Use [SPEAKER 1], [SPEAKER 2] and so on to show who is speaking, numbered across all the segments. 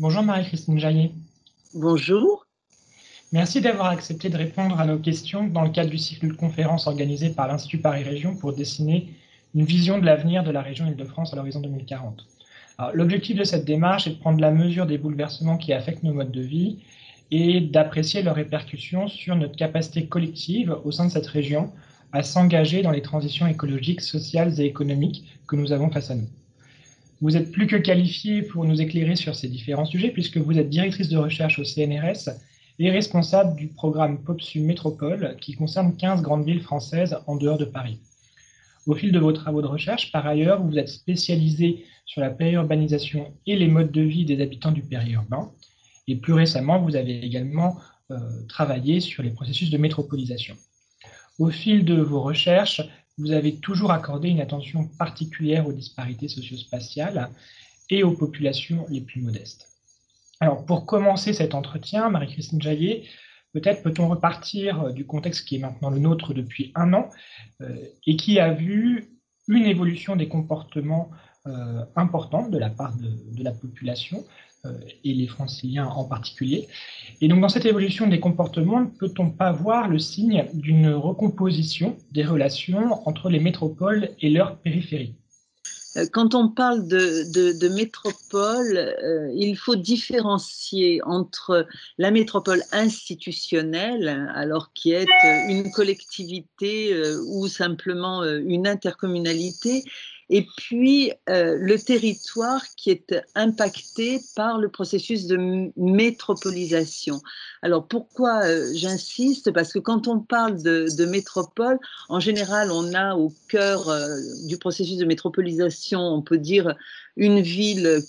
[SPEAKER 1] Bonjour Marie-Christine Jaillet.
[SPEAKER 2] Bonjour.
[SPEAKER 1] Merci d'avoir accepté de répondre à nos questions dans le cadre du cycle de conférences organisé par l'Institut Paris Région pour dessiner une vision de l'avenir de la région Île-de-France à l'horizon 2040. L'objectif de cette démarche est de prendre la mesure des bouleversements qui affectent nos modes de vie et d'apprécier leurs répercussions sur notre capacité collective au sein de cette région à s'engager dans les transitions écologiques, sociales et économiques que nous avons face à nous. Vous êtes plus que qualifié pour nous éclairer sur ces différents sujets puisque vous êtes directrice de recherche au CNRS et responsable du programme POPSU Métropole qui concerne 15 grandes villes françaises en dehors de Paris. Au fil de vos travaux de recherche, par ailleurs, vous êtes spécialisé sur la périurbanisation et les modes de vie des habitants du périurbain. Et plus récemment, vous avez également euh, travaillé sur les processus de métropolisation. Au fil de vos recherches, vous avez toujours accordé une attention particulière aux disparités socio-spatiales et aux populations les plus modestes. Alors, pour commencer cet entretien, Marie-Christine Jaillet, peut-être peut-on repartir euh, du contexte qui est maintenant le nôtre depuis un an euh, et qui a vu une évolution des comportements euh, importante de la part de, la population et les franciliens en particulier. Et donc dans cette évolution des comportements, ne peut-on pas voir le signe d'une recomposition des relations entre les métropoles et leurs périphéries?
[SPEAKER 2] Euh, quand on parle de, métropole, euh, il faut différencier entre la métropole institutionnelle, alors qui est une collectivité euh, ou simplement une intercommunalité, et puis euh, le territoire qui est impacté par le processus de métropolisation. Alors pourquoi euh, j'insiste? Parce que quand on parle de, métropole, en général, on a au cœur euh, du processus de métropolisation, on peut dire une ville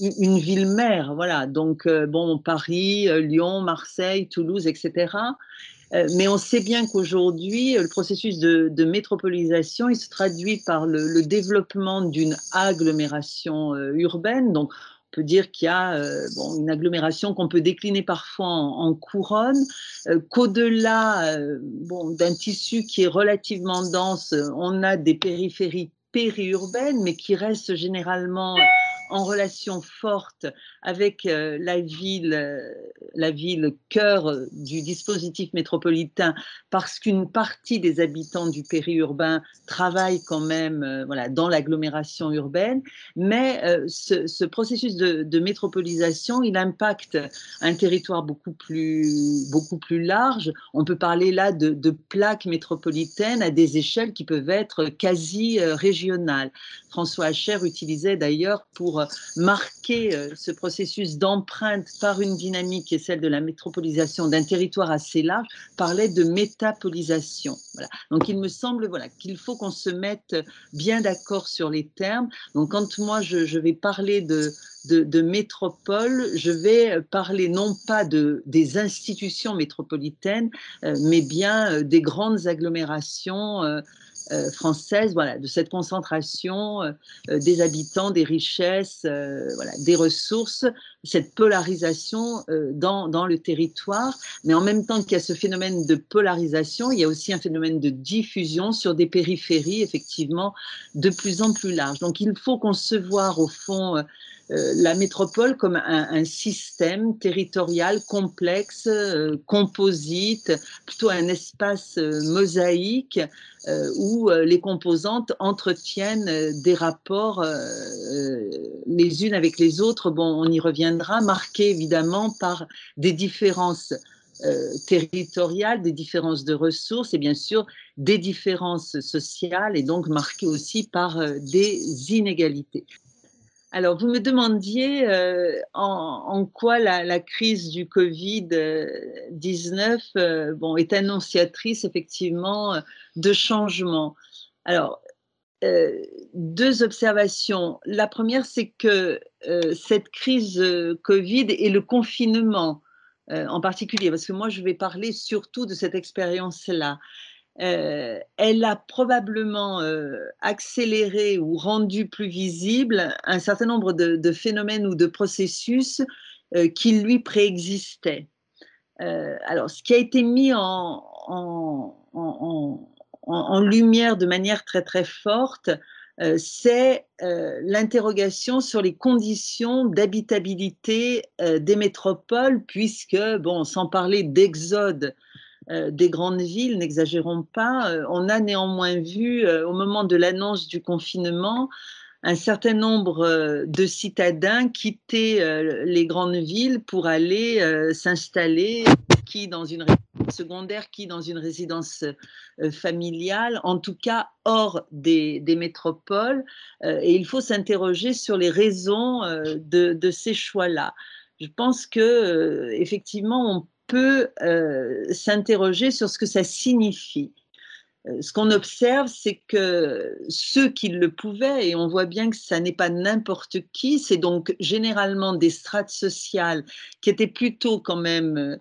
[SPEAKER 2] une ville mère, voilà. Donc, bon, Paris, Lyon, Marseille, Toulouse, etc. Euh, mais on sait bien qu'aujourd'hui, le processus de, métropolisation, il se traduit par le, développement d'une agglomération euh, urbaine. Donc, on peut dire qu'il y a euh, bon, une agglomération qu'on peut décliner parfois en, couronne, qu'au-delà bon, d'un tissu qui est relativement dense, on a des périphéries périurbaines, mais qui restent généralement en relation forte avec euh, la ville, euh, la ville cœur du dispositif métropolitain, parce qu'une partie des habitants du périurbain travaillent quand même euh, voilà, dans l'agglomération urbaine, mais ce, processus de, métropolisation, il impacte un territoire beaucoup plus, beaucoup plus large. On peut parler là de, de plaques métropolitaines à des échelles qui peuvent être quasi régionales. François Hacher utilisait d'ailleurs pour marquer euh, ce processus d'empreinte par une dynamique qui est celle de la métropolisation d'un territoire assez large, parlait de métapolisation. Donc il me semble voilà, qu'il faut qu'on se mette bien d'accord sur les termes. Donc quand moi je, vais parler de, de, métropole, je vais parler non pas de, des institutions métropolitaines, euh, mais bien euh, des grandes agglomérations euh, française, voilà, de cette concentration euh, euh, des habitants, des richesses, voilà, des ressources, cette polarisation dans, dans, le territoire. Mais en même temps qu'il y a ce phénomène de polarisation, il y a aussi un phénomène de diffusion sur des périphéries, effectivement, de plus en plus larges. Donc il faut concevoir, au fond, euh, la métropole comme un, système territorial complexe, euh, composite, plutôt un espace euh, mosaïque où les composantes entretiennent des rapports les unes avec les autres. Bon, on y reviendra, marqués évidemment par des différences territoriales, des différences de ressources et bien sûr des différences sociales et donc marquées aussi par des inégalités. Alors, vous me demandiez euh, en, quoi la, crise du Covid-19 euh, bon, est annonciatrice effectivement de changements. Alors, euh, deux observations. La première, c'est que cette crise Covid et le confinement en particulier, parce que moi, je vais parler surtout de cette expérience-là. Euh, elle a probablement euh, accéléré ou rendu plus visible un certain nombre de, phénomènes ou de processus euh, qui lui préexistaient. alors, ce qui a été mis en, en, lumière de manière très très forte, c'est l'interrogation sur les conditions d'habitabilité des métropoles, puisque, bon, sans parler d'exode des grandes villes, n'exagérons pas, on a néanmoins vu au moment de l'annonce du confinement un certain nombre euh, de citadins euh, les grandes villes pour aller euh, s'installer, qui dans une résidence secondaire, qui dans une résidence familiale, en tout cas hors des, métropoles. et il faut s'interroger sur les raisons de, de ces choix-là. Je pense que effectivement, on peut s'interroger sur ce que ça signifie. Euh, ce qu'on observe, c'est que ceux qui le pouvaient, et on voit bien que ça n'est pas n'importe qui, c'est donc généralement des strates sociales qui étaient plutôt quand même euh,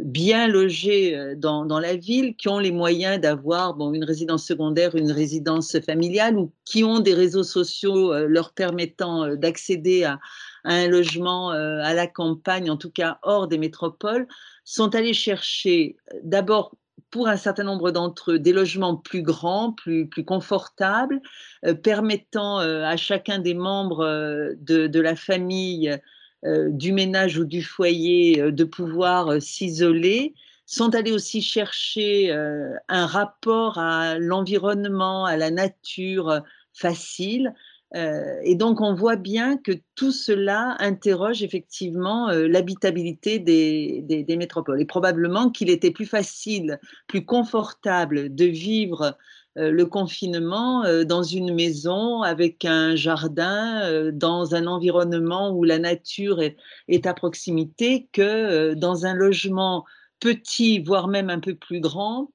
[SPEAKER 2] bien logées euh, dans, la ville, qui ont les moyens d'avoir une résidence secondaire, une résidence familiale, ou qui ont des réseaux sociaux leur permettant d'accéder à, un logement à la campagne, en tout cas hors des métropoles, sont allés chercher d'abord pour un certain nombre d'entre eux des logements plus grands, plus, confortables, euh, permettant euh, à chacun des membres euh, de, la famille, du ménage ou du foyer de pouvoir s'isoler, sont allés aussi chercher un rapport à l'environnement, à la nature facile, euh, et donc, on voit bien que tout cela interroge effectivement euh, l'habitabilité des, métropoles. Et probablement qu'il était plus facile, plus confortable de vivre euh, le confinement dans une maison avec un jardin, dans un environnement où la nature est à proximité, que dans un logement petit, voire même un peu plus grand,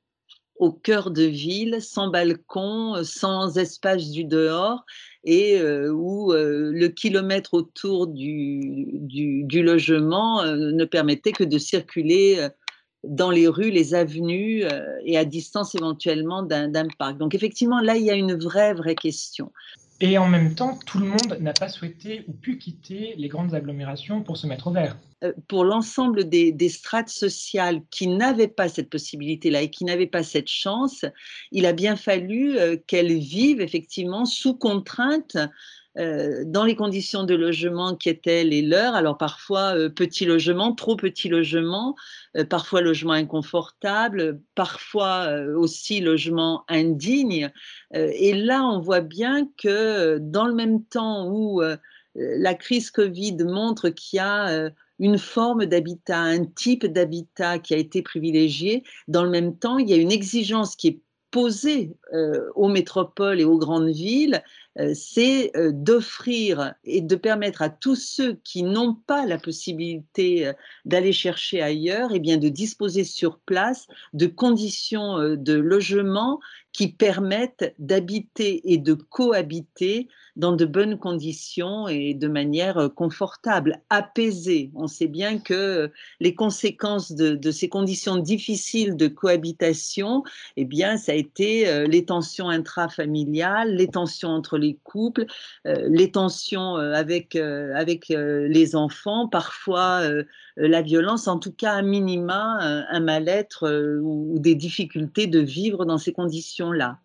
[SPEAKER 2] au cœur de ville, sans balcon, sans espace du dehors, et euh, où euh, le kilomètre autour du, logement euh, ne permettait que de circuler dans les rues, les avenues et à distance éventuellement d'un parc. Donc effectivement, là, il y a une vraie, vraie question.
[SPEAKER 1] Et en même temps, tout le monde n'a pas souhaité ou pu quitter les grandes agglomérations pour se mettre au vert.
[SPEAKER 2] Euh, pour l'ensemble des, strates sociales qui n'avaient pas cette possibilité-là et qui n'avaient pas cette chance, il a bien fallu euh, qu'elles vivent effectivement sous contrainte euh, dans les conditions de logement qui étaient les leurs. Alors parfois euh, petit logement, trop petit logement, euh, parfois logement inconfortable, parfois aussi logement indigne. et là, on voit bien que dans le même temps où la crise Covid montre qu'il y a une forme d'habitat, un type d'habitat qui a été privilégié, dans le même temps, il y a une exigence qui est posée aux métropoles et aux grandes villes euh, c'est euh, d'offrir et de permettre à tous ceux qui n'ont pas la possibilité euh, d'aller chercher ailleurs, et eh bien de disposer sur place de conditions de logement qui permettent d'habiter et de cohabiter dans de bonnes conditions et de manière euh, confortable, apaisée. On sait bien que les conséquences de, ces conditions difficiles de cohabitation, eh bien, ça a été euh, les tensions intrafamiliales, les tensions entre les couples, euh, les tensions avec, avec les enfants, parfois la violence, en tout cas à minima, un mal-être ou des difficultés de vivre dans ces conditions-là.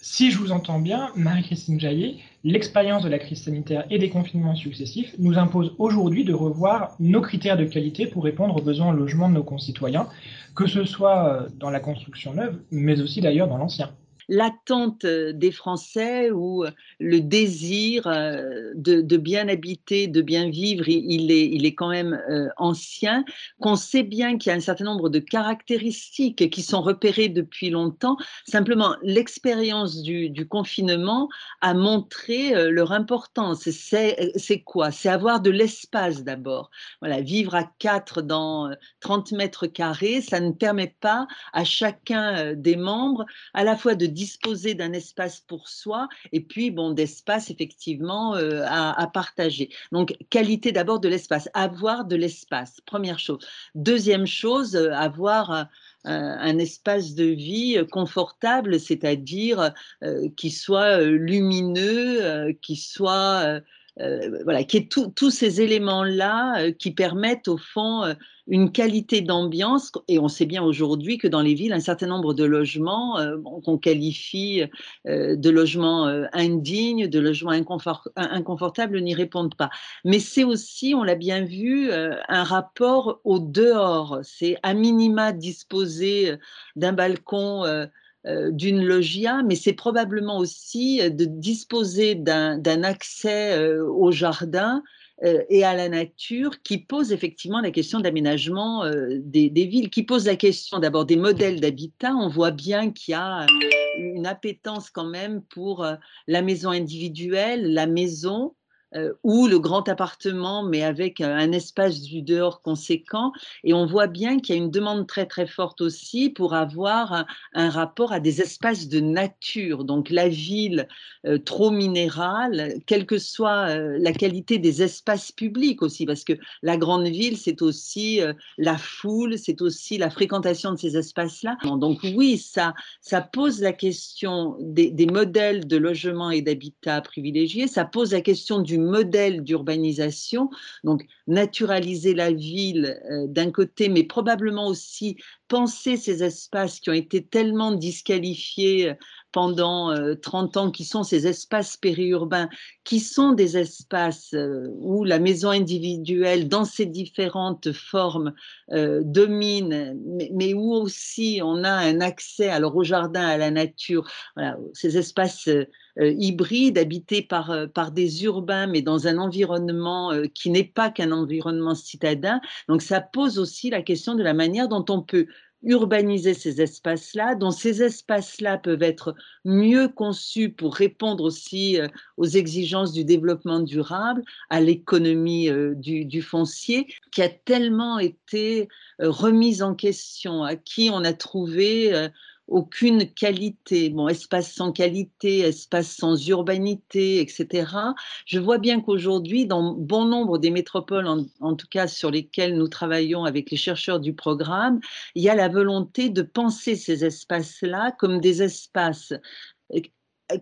[SPEAKER 1] Si je vous entends bien, Marie-Christine Jaillet, l'expérience de la crise sanitaire et des confinements successifs nous impose aujourd'hui de revoir nos critères de qualité pour répondre aux besoins en logement de nos concitoyens, que ce soit euh, dans la construction neuve, mais aussi d'ailleurs dans l'ancien
[SPEAKER 2] l'attente euh, des Français ou euh, le désir euh, de, bien habiter, de bien vivre, il est, il est quand même ancien, qu'on sait bien qu'il y a un certain nombre de caractéristiques qui sont repérées depuis longtemps. Simplement, l'expérience du, confinement a montré leur importance. C'est quoi? C'est avoir de l'espace d'abord. Voilà, vivre à quatre dans 30 mètres carrés, ça ne permet pas à chacun des membres à la fois de disposer d'un espace pour soi et puis bon d'espace effectivement euh, à, partager. Donc qualité d'abord de l'espace, avoir de l'espace, première chose. Deuxième chose, euh, avoir euh, un espace de vie confortable, c'est-à-dire qui soit lumineux, qui soit euh, voilà, qui est tous ces éléments-là euh, qui permettent au fond euh, une qualité d'ambiance. Et on sait bien aujourd'hui que dans les villes, un certain nombre de logements qu'on qualifie de logements indignes, de logements inconfortables, n'y répondent pas. Mais c'est aussi, on l'a bien vu, un rapport au dehors. C'est à minima disposer d'un balcon d'une loggia, mais c'est probablement aussi euh, de disposer d'un accès euh, au jardin et à la nature qui pose effectivement la question d'aménagement des, des, villes, qui pose la question d'abord des modèles d'habitat. On voit bien qu'il y a une appétence quand même pour la maison individuelle, la maison, euh, ou le grand appartement, mais avec un espace du dehors conséquent. Et on voit bien qu'il y a une demande très très forte aussi pour avoir un, rapport à des espaces de nature. Donc la ville euh, trop minérale, quelle que soit euh, la qualité des espaces publics aussi, parce que la grande ville, c'est aussi la foule, c'est aussi la fréquentation de ces espaces-là. Donc oui, ça, ça pose la question des, des modèles de logement et d'habitat privilégiés, ça pose la question du modèle d'urbanisation, donc naturaliser la ville euh, d'un côté, mais probablement aussi penser ces espaces qui ont été tellement disqualifiés euh, pendant 30 euh, ans, qui sont ces espaces périurbains, qui sont des espaces où la maison individuelle, dans ses différentes formes, domine, mais, où aussi on a un accès alors au jardin, à la nature, ces espaces euh, hybride, habité par, euh, des urbains, mais dans un environnement euh, qui n'est pas qu'un environnement citadin. Donc ça pose aussi la question de la manière dont on peut urbaniser ces espaces-là, dont ces espaces-là peuvent être mieux conçus pour répondre aussi aux exigences du développement durable, à l'économie du, du, foncier, qui a tellement été remise en question, à qui on a trouvé aucune qualité, bon, espace sans qualité, espace sans urbanité, etc. Je vois bien qu'aujourd'hui, dans bon nombre des métropoles, en, tout cas sur lesquelles nous travaillons avec les chercheurs du programme, il y a la volonté de penser ces espaces-là comme des espaces euh,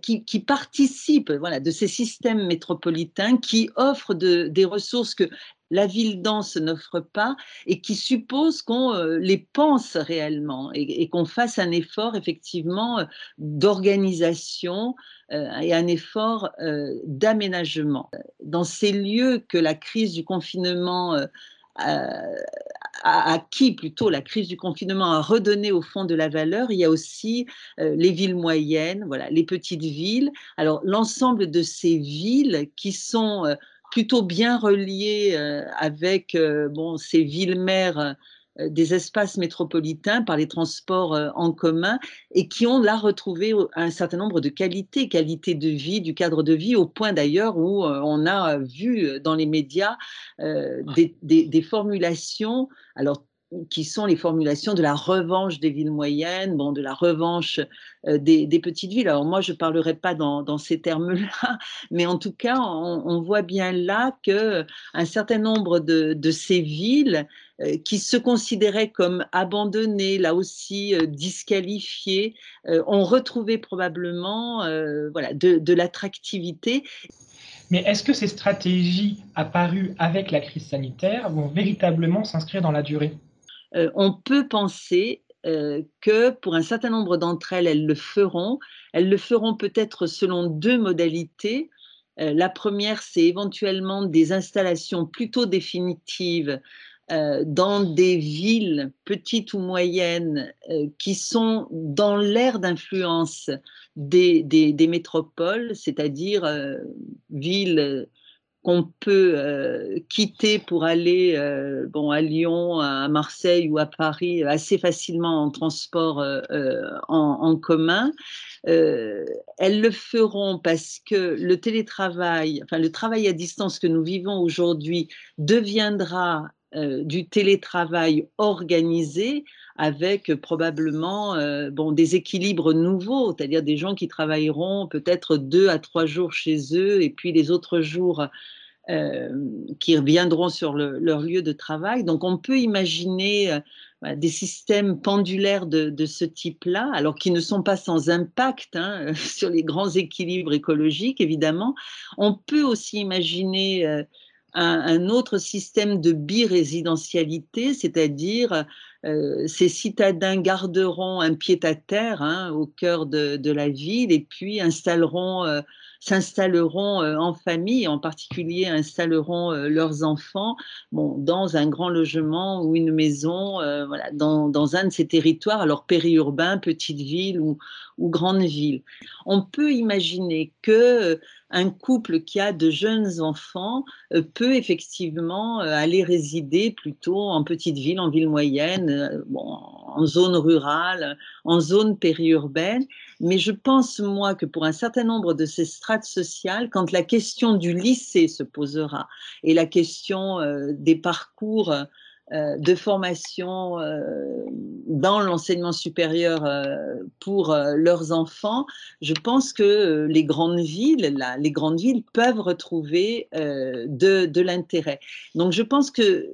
[SPEAKER 2] qui, participent voilà, de ces systèmes métropolitains qui offrent de, des ressources que la ville dense n'offre pas et qui suppose qu'on euh, les pense réellement et, qu'on fasse un effort effectivement euh, d'organisation euh, et un effort d'aménagement. Dans ces lieux que la crise du confinement a acquis plutôt la crise du confinement a redonné au fond de la valeur, il y a aussi les villes moyennes, voilà, les petites villes. Alors l'ensemble de ces villes qui sont plutôt bien relié euh, avec euh, bon, ces villes-mères euh, des espaces métropolitains par les transports en commun et qui ont là retrouvé un certain nombre de qualités, qualité de vie, du cadre de vie, au point d'ailleurs où on a vu dans les médias des, des, formulations, alors qui sont les formulations de la revanche des villes moyennes, bon, de la revanche euh, des, petites villes. Alors moi, je ne parlerai pas dans, ces termes-là, mais en tout cas, on, voit bien là qu'un certain nombre de, ces villes euh, qui se considéraient comme abandonnées, là aussi euh, disqualifiées, ont retrouvé probablement voilà, de l'attractivité.
[SPEAKER 1] Mais est-ce que ces stratégies apparues avec la crise sanitaire vont véritablement s'inscrire dans la durée?
[SPEAKER 2] Euh, on peut penser euh, que pour un certain nombre d'entre elles, elles le feront. Elles le feront peut-être selon deux modalités. Euh, la première, c'est éventuellement des installations plutôt définitives dans des villes petites ou moyennes qui sont dans l'ère d'influence des, des, métropoles, c'est-à-dire villes qu'on peut euh, quitter pour aller euh, bon, à Lyon, à Marseille ou à Paris assez facilement en transport euh, en, commun. elles le feront parce que le télétravail, enfin le travail à distance que nous vivons aujourd'hui deviendra du télétravail organisé avec probablement bon, des équilibres nouveaux, c'est-à-dire des gens qui travailleront peut-être deux à trois jours chez eux et puis les autres jours euh, qui reviendront sur leur lieu de travail. Donc on peut imaginer euh, des systèmes pendulaires de, ce type-là, alors qui ne sont pas sans impact hein, sur les grands équilibres écologiques, évidemment. On peut aussi imaginer un, autre système de birésidentialité, c'est-à-dire euh, ces citadins garderont un pied-à-terre hein, au cœur de, la ville et puis installeront euh, s'installeront euh, en famille, en particulier installeront euh, leurs enfants bon, dans un grand logement ou une maison, euh, voilà, dans, un de ces territoires, alors périurbain, petite ville ou, ou grande ville. On peut imaginer que un couple qui a de jeunes enfants peut effectivement aller résider plutôt en petite ville, en ville moyenne, bon, en zone rurale, en zone périurbaine. Mais je pense, moi, que pour un certain nombre de ces strates sociales, quand la question du lycée se posera et la question euh, des parcours euh, de formation euh, dans l'enseignement supérieur pour leurs enfants, je pense que les grandes villes, les grandes villes peuvent retrouver de l'intérêt. Donc, je pense que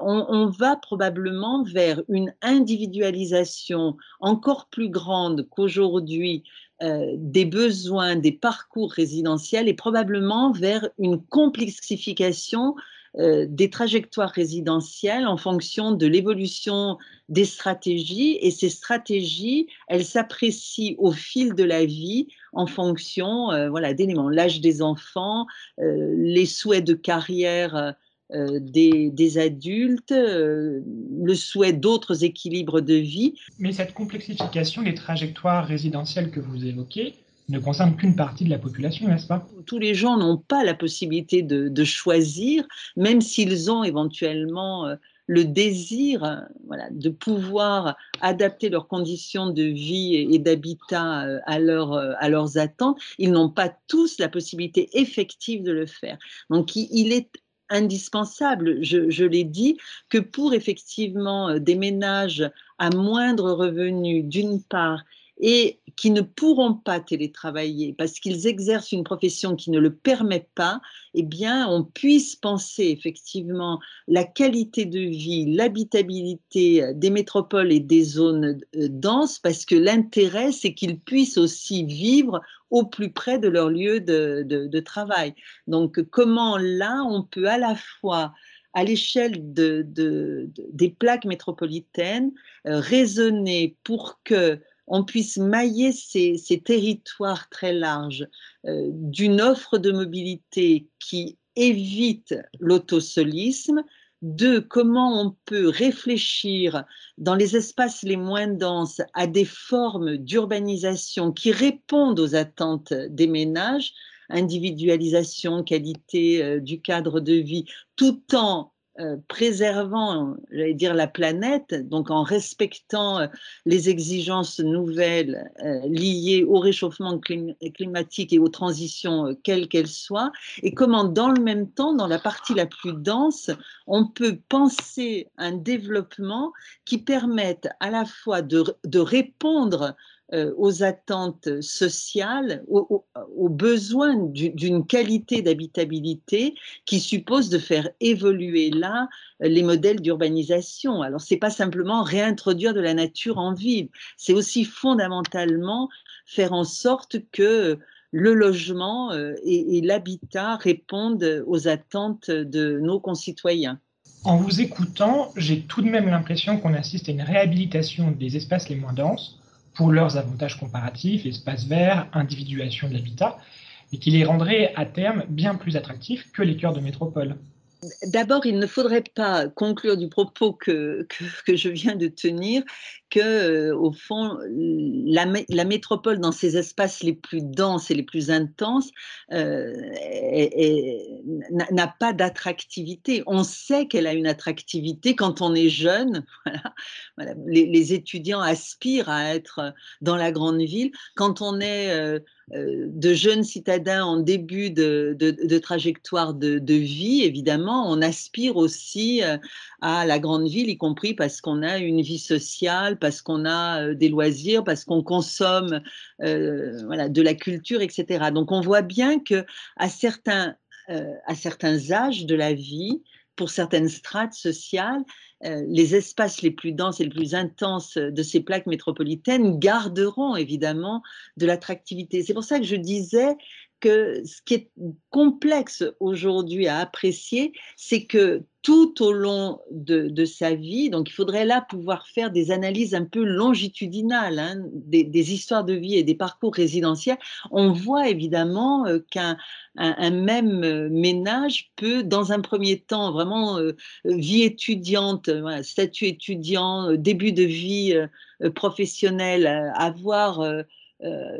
[SPEAKER 2] on, va probablement vers une individualisation encore plus grande qu'aujourd'hui euh, des besoins des parcours résidentiels et probablement vers une complexification euh, des trajectoires résidentielles en fonction de l'évolution des stratégies. Et ces stratégies, elles s'apprécient au fil de la vie en fonction euh, voilà, d'éléments, l'âge des enfants, les souhaits de carrière euh, des, adultes, euh, le souhait d'autres équilibres de vie.
[SPEAKER 1] Mais cette complexification des trajectoires résidentielles que vous évoquez ne concerne qu'une partie de la population, n'est-ce pas?
[SPEAKER 2] Tous les gens n'ont pas la possibilité de, choisir, même s'ils ont éventuellement euh, le désir voilà, de pouvoir adapter leurs conditions de vie et, d'habitat à, à leurs attentes, ils n'ont pas tous la possibilité effective de le faire. Donc il est indispensable, je, l'ai dit, que pour effectivement euh, des ménages à moindre revenu, d'une part, et qui ne pourront pas télétravailler parce qu'ils exercent une profession qui ne le permet pas, eh bien, on puisse penser effectivement la qualité de vie, l'habitabilité des métropoles et des zones euh, denses, parce que l'intérêt, c'est qu'ils puissent aussi vivre au plus près de leur lieu de, travail. Donc, comment là, on peut à la fois à l'échelle de, des plaques métropolitaines, euh, raisonner pour que on puisse mailler ces, territoires très larges euh, d'une offre de mobilité qui évite l'autosolisme, de comment on peut réfléchir dans les espaces les moins denses à des formes d'urbanisation qui répondent aux attentes des ménages, individualisation, qualité euh, du cadre de vie, tout en euh, préservant, j'allais dire, la planète, donc en respectant euh, les exigences nouvelles euh, liées au réchauffement climatique et aux transitions quelles qu'elles soient, et comment dans le même temps, dans la partie la plus dense, on peut penser un développement qui permette à la fois de, de répondre aux attentes sociales, aux, besoins d'une qualité d'habitabilité qui suppose de faire évoluer là euh, les modèles d'urbanisation. Alors, c'est pas simplement réintroduire de la nature en ville, c'est aussi fondamentalement faire en sorte que le logement euh, et l'habitat répondent aux attentes de nos concitoyens.
[SPEAKER 1] En vous écoutant, j'ai tout de même l'impression qu'on assiste à une réhabilitation des espaces les moins denses, pour leurs avantages comparatifs, espaces verts, individuation de l'habitat, et qui les rendrait à terme bien plus attractifs que les cœurs de métropole.
[SPEAKER 2] D'abord, il ne faudrait pas conclure du propos que, que, je viens de tenir que, euh, au fond, la, métropole, dans ses espaces les plus denses et les plus intenses, euh, n'a pas d'attractivité. On sait qu'elle a une attractivité quand on est jeune. Voilà. Les, étudiants aspirent à être dans la grande ville. Quand on est euh, de jeunes citadins en début de, trajectoire de, vie, évidemment, on aspire aussi à la grande ville, y compris parce qu'on a une vie sociale, parce qu'on a euh, des loisirs, parce qu'on consomme voilà, de la culture, etc. Donc on voit bien que à certains, à certains âges de la vie, pour certaines strates sociales, euh, les espaces les plus denses et les plus intenses de ces plaques métropolitaines garderont évidemment de l'attractivité. C'est pour ça que je disais que ce qui est complexe aujourd'hui à apprécier, c'est que tout au long de, sa vie, donc il faudrait là pouvoir faire des analyses un peu longitudinales hein, des, histoires de vie et des parcours résidentiels, on voit évidemment euh, qu'un un, même ménage peut, dans un premier temps, vraiment euh, vie étudiante, statut étudiant, début de vie euh, professionnelle, avoir euh,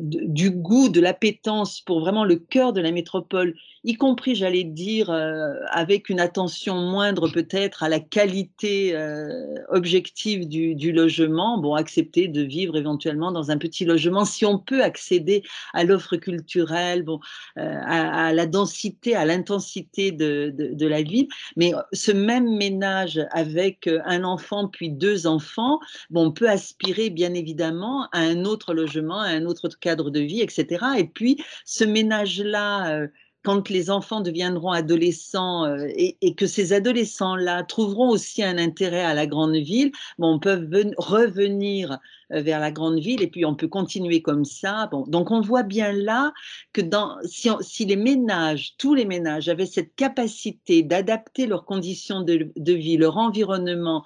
[SPEAKER 2] du goût, de l'appétence pour vraiment le cœur de la métropole, y compris, j'allais dire, euh, avec une attention moindre peut-être à la qualité euh, objective du, logement, bon, accepter de vivre éventuellement dans un petit logement si on peut accéder à l'offre culturelle, bon, à, la densité, à l'intensité de, la ville. Mais ce même ménage avec un enfant puis deux enfants, bon, on peut aspirer bien évidemment à un autre logement un autre cadre de vie, etc. Et puis, ce ménage-là, euh, quand les enfants deviendront adolescents euh, et, que ces adolescents-là trouveront aussi un intérêt à la grande ville, bon, on peut revenir euh, vers la grande ville et puis on peut continuer comme ça. Bon, donc on voit bien là que si, les ménages, tous les ménages avaient cette capacité d'adapter leurs conditions de, vie, leur environnement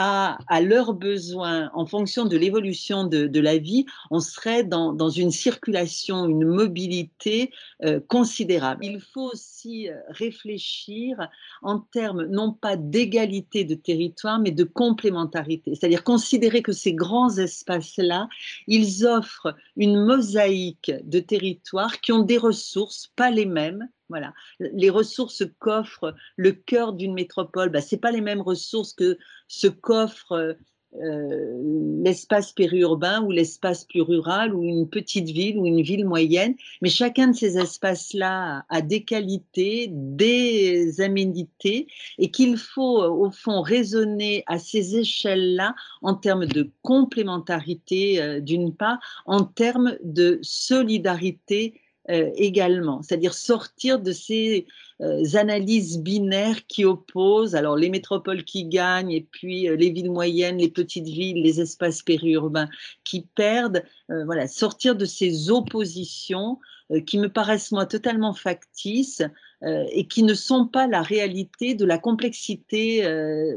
[SPEAKER 2] à, leurs besoins en fonction de l'évolution de, la vie, on serait dans, une circulation, une mobilité euh, considérable. Il faut aussi euh, réfléchir en termes non pas d'égalité de territoire, mais de complémentarité. C'est-à-dire considérer que ces grands espaces-là, ils offrent une mosaïque de territoires qui ont des ressources, pas les mêmes, voilà. Les ressources qu'offre le cœur d'une métropole, bah, ce pas les mêmes ressources que ce qu'offre euh, l'espace périurbain ou l'espace plus rural ou une petite ville ou une ville moyenne. Mais chacun de ces espaces-là a des qualités, des aménités et qu'il faut au fond raisonner à ces échelles-là en termes de complémentarité euh, d'une part, en termes de solidarité euh, également, c'est-à-dire sortir de ces euh, analyses binaires qui opposent alors les métropoles qui gagnent et puis euh, les villes moyennes, les petites villes, les espaces périurbains qui perdent. voilà, sortir de ces oppositions qui me paraissent moi totalement factices et qui ne sont pas la réalité de la complexité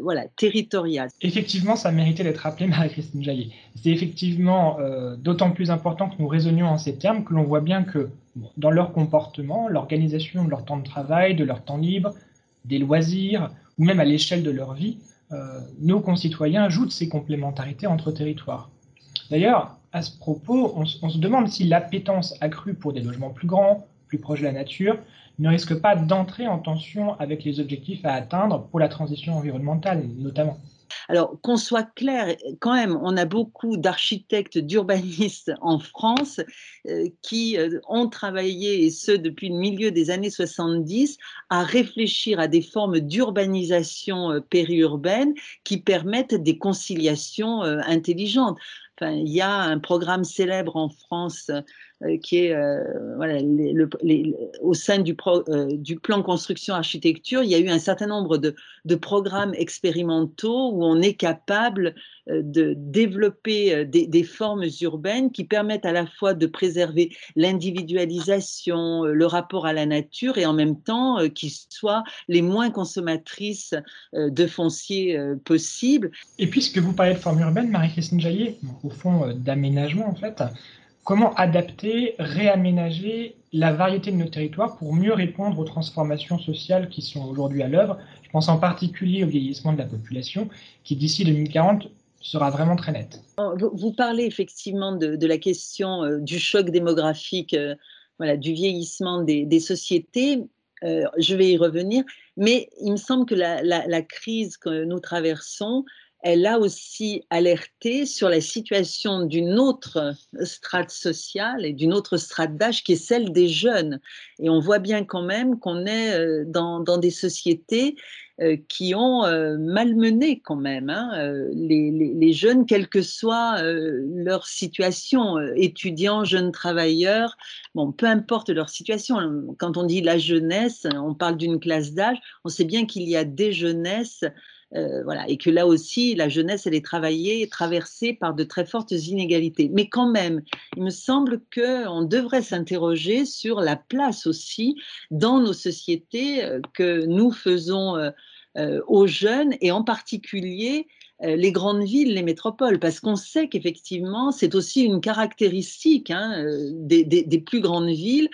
[SPEAKER 2] voilà, territoriale.
[SPEAKER 1] Effectivement, ça méritait d'être rappelé, Marie-Christine Jaillet. C'est effectivement d'autant plus important que nous raisonnions en ces termes que l'on voit bien que dans leur comportement, l'organisation de leur temps de travail, de leur temps libre, des loisirs, ou même à l'échelle de leur vie, nos concitoyens ajoutent ces complémentarités entre territoires. D'ailleurs, à ce propos, on, on se demande si l'appétence accrue pour des logements plus grands, plus proches de la nature, ne risque pas d'entrer en tension avec les objectifs à atteindre pour la transition environnementale, notamment.
[SPEAKER 2] Alors, qu'on soit clair, quand même, on a beaucoup d'architectes, d'urbanistes en France euh, qui euh, ont travaillé, et ce depuis le milieu des années 70, à réfléchir à des formes d'urbanisation euh, périurbaine qui permettent des conciliations intelligentes. Enfin, il y a un programme célèbre en France qui est euh, au sein du, euh, plan construction architecture, il y a eu un certain nombre de, programmes expérimentaux où on est capable de développer des, des, formes urbaines qui permettent à la fois de préserver l'individualisation, le rapport à la nature et en même temps qui soient les moins consommatrices de foncier possible.
[SPEAKER 1] Et puisque vous parlez de formes urbaines, Marie-Christine Jaillet, au fond d'aménagement en fait, comment adapter, réaménager la variété de nos territoires pour mieux répondre aux transformations sociales qui sont aujourd'hui à l'œuvre. Je pense en particulier au vieillissement de la population, qui d'ici 2040 sera vraiment très net.
[SPEAKER 2] Vous parlez effectivement de, la question euh, du choc démographique, euh, voilà, du vieillissement des, sociétés. Euh, je vais y revenir, mais il me semble que la, la crise que nous traversons, elle a aussi alerté sur la situation d'une autre strate sociale et d'une autre strate d'âge qui est celle des jeunes. Et on voit bien quand même qu'on est euh, dans, des sociétés euh, qui ont euh, malmené quand même hein, les, jeunes, quelle que soit leur situation, étudiants, jeunes travailleurs, bon, peu importe leur situation. Quand on dit la jeunesse, on parle d'une classe d'âge, on sait bien qu'il y a des jeunesses euh, et que là aussi, la jeunesse, elle est travaillée et traversée par de très fortes inégalités. Mais quand même, il me semble qu'on devrait s'interroger sur la place aussi dans nos sociétés euh, que nous faisons euh, aux jeunes et en particulier les grandes villes, les métropoles, parce qu'on sait qu'effectivement, c'est aussi une caractéristique hein, des, plus grandes villes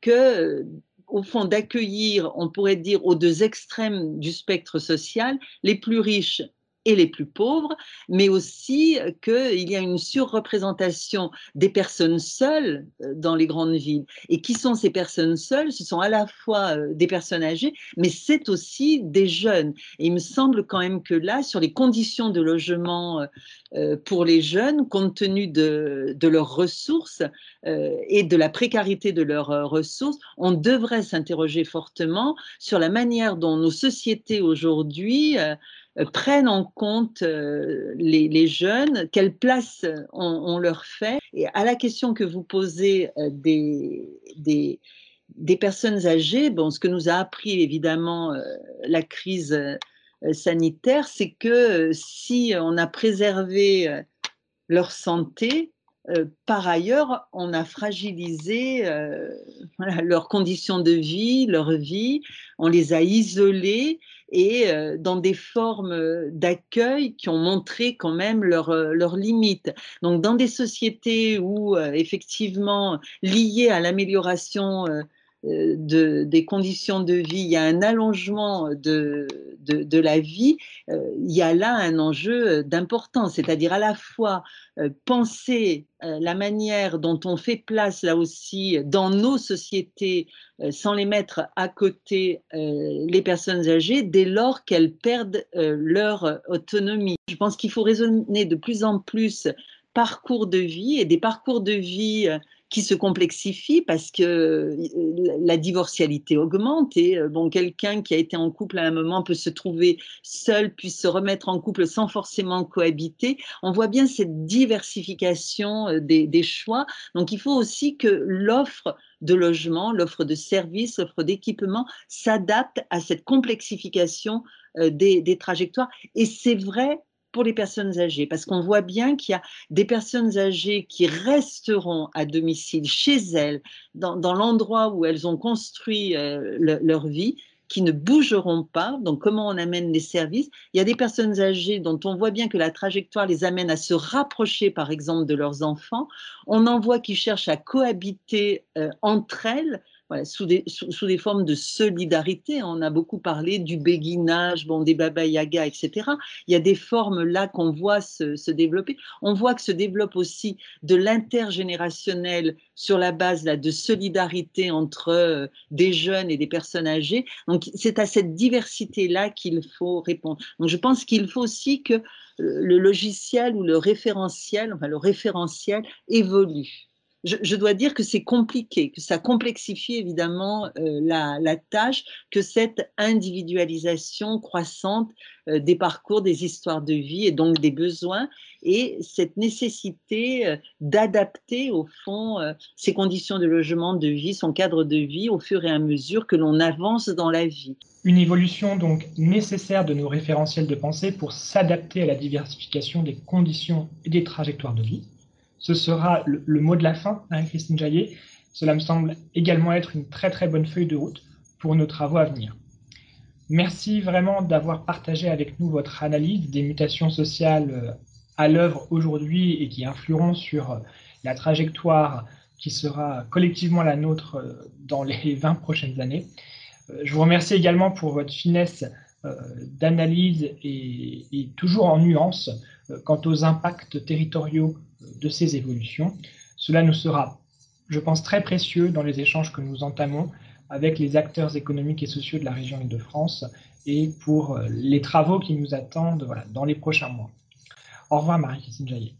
[SPEAKER 2] que au fond, d'accueillir, on pourrait dire, aux deux extrêmes du spectre social, les plus riches et les plus pauvres, mais aussi qu'il y a une surreprésentation des personnes seules euh, dans les grandes villes. Et qui sont ces personnes seules? Ce sont à la fois euh, des personnes âgées, mais c'est aussi des jeunes. Et il me semble quand même que là, sur les conditions de logement euh, pour les jeunes, compte tenu de, de leurs ressources et de la précarité de leurs ressources, on devrait s'interroger fortement sur la manière dont nos sociétés aujourd'hui euh, prennent en compte euh, les, jeunes, quelle place on, leur fait. Et à la question que vous posez euh, des, des, des, personnes âgées, bon, ce que nous a appris évidemment la crise sanitaire, c'est que si on a préservé leur santé, par ailleurs, on a fragilisé leurs conditions de vie, leur vie, on les a isolés et euh, dans des formes euh, d'accueil qui ont montré quand même leurs euh, limites. Donc dans des sociétés où effectivement liées à l'amélioration de, des conditions de vie, il y a un allongement de, de, la vie, il y a là un enjeu d'importance, c'est-à-dire à la fois penser la manière dont on fait place là aussi dans nos sociétés euh, sans les mettre à côté euh, les personnes âgées dès lors qu'elles perdent euh, leur autonomie. Je pense qu'il faut raisonner de plus en plus parcours de vie et des parcours de vie qui se complexifie parce que euh, la divorcialité augmente et euh, bon, quelqu'un qui a été en couple à un moment peut se trouver seul, puis se remettre en couple sans forcément cohabiter. On voit bien cette diversification euh, des, choix. Donc il faut aussi que l'offre de logement, l'offre de services, l'offre d'équipement s'adapte à cette complexification des, des trajectoires. Et c'est vrai pour les personnes âgées, parce qu'on voit bien qu'il y a des personnes âgées qui resteront à domicile chez elles, dans, l'endroit où elles ont construit euh, leur vie, qui ne bougeront pas. Donc, comment on amène les services? Il y a des personnes âgées dont on voit bien que la trajectoire les amène à se rapprocher, par exemple, de leurs enfants. On en voit qui cherchent à cohabiter euh, entre elles sous, des, sous, des, formes de solidarité. On a beaucoup parlé du béguinage, bon, des baba yaga, etc. Il y a des formes là qu'on voit se, se, développer. On voit que se développe aussi de l'intergénérationnel sur la base là, de solidarité entre euh, des jeunes et des personnes âgées. Donc c'est à cette diversité-là qu'il faut répondre. Donc je pense qu'il faut aussi que le logiciel ou le référentiel, enfin le référentiel évolue je, dois dire que c'est compliqué, que ça complexifie évidemment euh, la, tâche, que cette individualisation croissante euh, des parcours, des histoires de vie et donc des besoins, et cette nécessité euh, d'adapter au fond ses conditions de logement, de vie, son cadre de vie au fur et à mesure que l'on avance dans la vie.
[SPEAKER 1] Une évolution donc nécessaire de nos référentiels de pensée pour s'adapter à la diversification des conditions et des trajectoires de vie ce sera le, mot de la fin, hein, Christine Jaillet. Cela me semble également être une très très bonne feuille de route pour nos travaux à venir. Merci vraiment d'avoir partagé avec nous votre analyse des mutations sociales euh, à l'œuvre aujourd'hui et qui influeront sur euh, la trajectoire qui sera collectivement la nôtre euh, dans les 20 prochaines années. Je vous remercie également pour votre finesse d'analyse et, et, toujours en nuance quant aux impacts territoriaux de ces évolutions. Cela nous sera, je pense, très précieux dans les échanges que nous entamons avec les acteurs économiques et sociaux de la région Île-de-France et pour euh, les travaux qui nous attendent voilà, dans les prochains mois. Au revoir Marie-Christine Jaillet.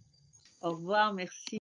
[SPEAKER 2] Au revoir, merci.